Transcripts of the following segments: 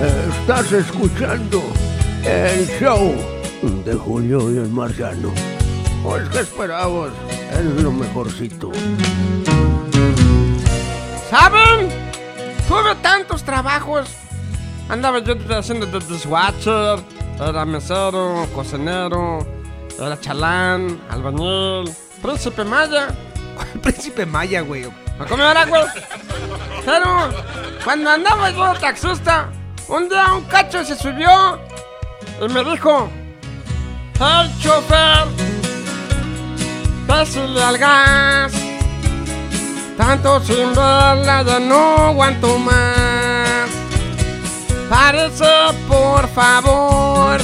Estás escuchando el show de Julio y el Marciano. Pues que esperabas, es lo mejorcito. ¿Saben? Tuve tantos trabajos. Andaba yo haciendo de dishwasher, era mesero, cocinero, era chalán, albañil, príncipe maya. Príncipe Maya, güey. ¿A cómo era, güey? Pero cuando andaba yo taxista, un día un cacho se subió y me dijo: ¡Hey, chofer! Pásale al gas. Tanto sin verla ya no aguanto más. Parece, por favor.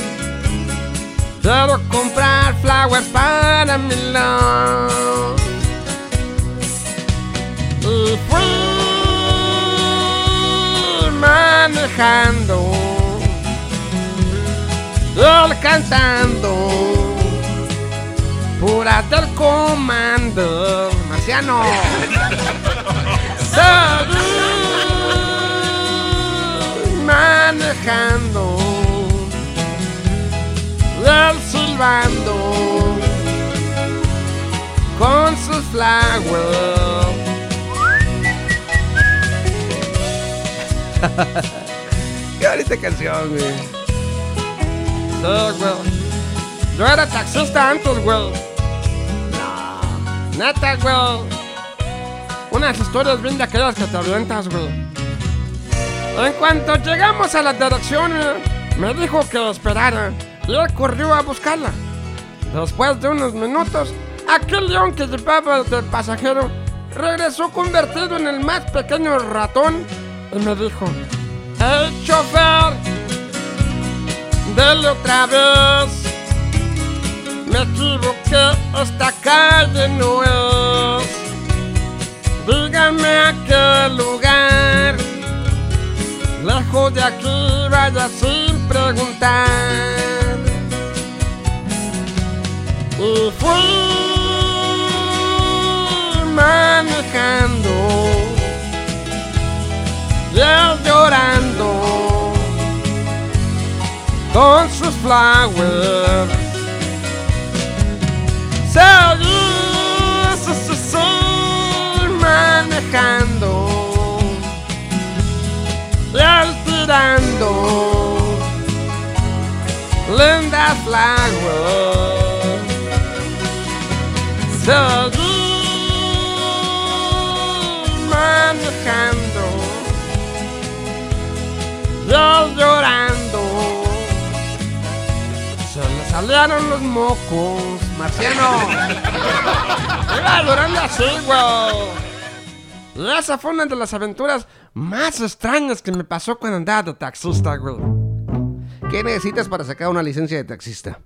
Quiero comprar flowers para mi love. Y fui manejando. Él cantando. Pura del comando. Marciano. Manejando. Él silbando. Con sus flowers. Qué bonita canción, güey. Sí, güey. Yo era taxista antes, güey. Neta, güey. Unas historias bien de aquellas que te avientas, güey. En cuanto llegamos a la dirección, me dijo que esperara. Y él corrió a buscarla. Después de unos minutos, aquel león que llevaba de pasajero regresó convertido en el más pequeño ratón y me dijo: ¡Hey, chofer! Dele otra vez. Me equivoqué, esta calle no es. Dígame a qué lugar. Lejos de aquí, vaya sin preguntar. Sí, sí, manejando. Tirando lindas flowers. Seguí manejando. Salieron los mocos, Marciano. Iba llorando así, güey. Esa fue una de las aventuras más extrañas que me pasó cuando andaba de taxista, güey. ¿Qué necesitas para sacar una licencia de taxista?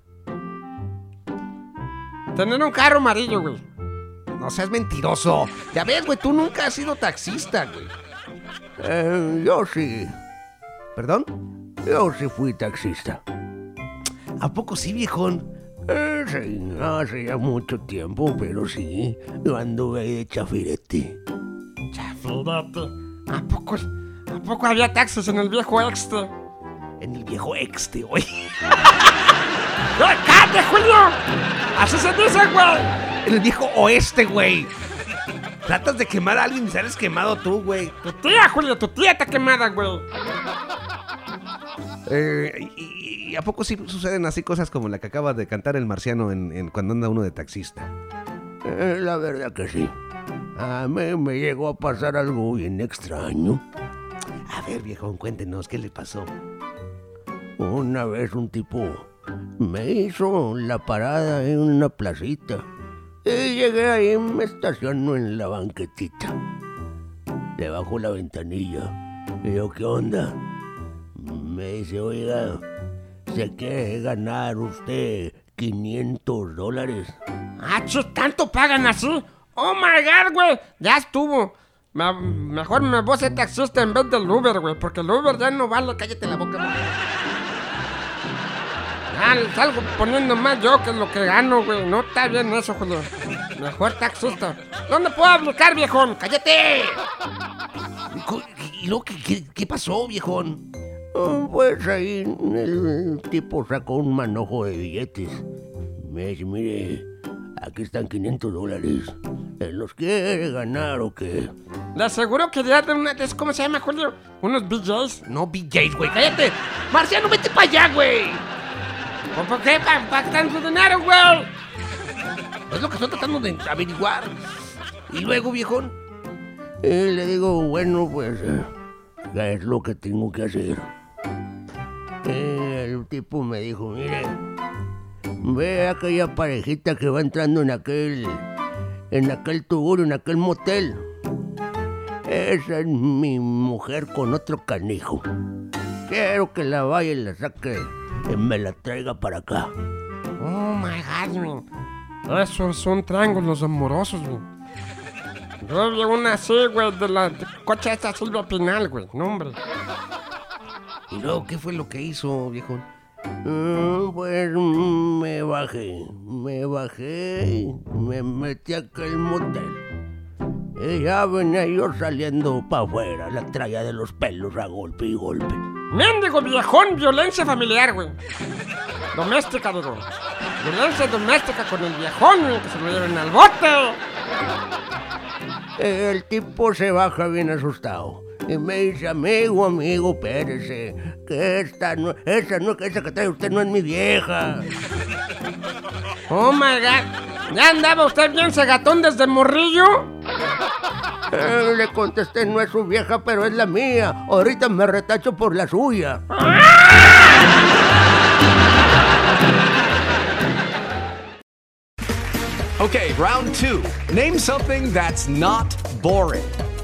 Tener un carro amarillo, güey. No seas mentiroso. Ya ves, güey, tú nunca has sido taxista, güey. Eh, yo sí, ¿Perdón? yo sí fui taxista. ¿A poco sí, viejón? Eh, sí, hace ya mucho tiempo, pero sí, yo anduve ahí de chafirete. Chafirete. ¿A poco, ¿A poco había taxis en el viejo este? En el viejo exte, güey. ¡Eh, cállate, Julio! Así se dice, güey. En el viejo oeste, güey. Tratas de quemar a alguien y sales quemado tú, güey. Tu tía, Julio, tu tía está quemada, güey. Eh, y a poco sí suceden así cosas como la que acaba de cantar el marciano en, en cuando anda uno de taxista? Eh, la verdad que sí. A mí me llegó a pasar algo bien extraño. A ver, viejón, cuéntenos, ¿qué le pasó? Una vez un tipo me hizo la parada en una placita Y llegué ahí, me estaciono en la banquetita. Debajo la ventanilla. Y yo, ¿qué onda? Me dice, oiga, ¿se quiere ganar usted 500 dólares? Chis, ¿tanto pagan así? Oh my god, güey. Ya estuvo. Me- mejor me voy a taxista en vez del Uber, güey. Porque el Uber ya no vale. Cállate la boca, güey. Ah, salgo poniendo más yo que lo que gano, güey. No está bien eso, Julio. Mejor taxista. ¿Dónde puedo aplicar, viejón? ¡Cállate! ¿Y co- ¿Y luego qué, qué- qué pasó, viejón? Oh, Pues ahí el tipo sacó un manojo de billetes. Me dice, mire, aquí están 500 dólares. ¿Eh, ¿Los quiere ganar o qué? Le aseguro que ya de una... ¿Cómo se llama, Julio? Unos BJs. No, BJs, güey, cállate. Marciano, vete para allá, güey. ¿Por qué? ¿Para pa tanto dinero, güey? Es lo que estoy tratando de averiguar. Y luego, viejón. Y le digo, bueno, pues, eh, ¿qué es lo que tengo que hacer? Y el tipo me dijo, mire, ve aquella parejita que va entrando en aquel, en aquel tugurio, en aquel motel. Esa es mi mujer con otro canijo. Quiero que la vaya y la saque y me la traiga para acá. Oh my god, güey. Esos son triángulos amorosos, güey. Yo vi así, güey, de la de coche esta Silvia Pinal, güey. No, hombre. ¿Y luego qué fue lo que hizo, viejón? Mm, Pues me bajé, me bajé y me metí a aquel motel. Y ya venía yo saliendo para afuera, la traía de los pelos a golpe y golpe. Mendigo viejón, violencia familiar, güey. Doméstica, digo. Violencia doméstica con el viejón, güey, que se lo lleven al bote. El tipo se baja bien asustado. Y me dice, amigo, amigo, espérese, que esta no, esa no, que esa que trae usted no es mi vieja. Oh my god. ¿Ya andaba usted bien segatón desde morrillo? Eh, le contesté, no es su vieja, pero es la mía. Ahorita me retacho por la suya. Okay, round two. Name something that's not boring.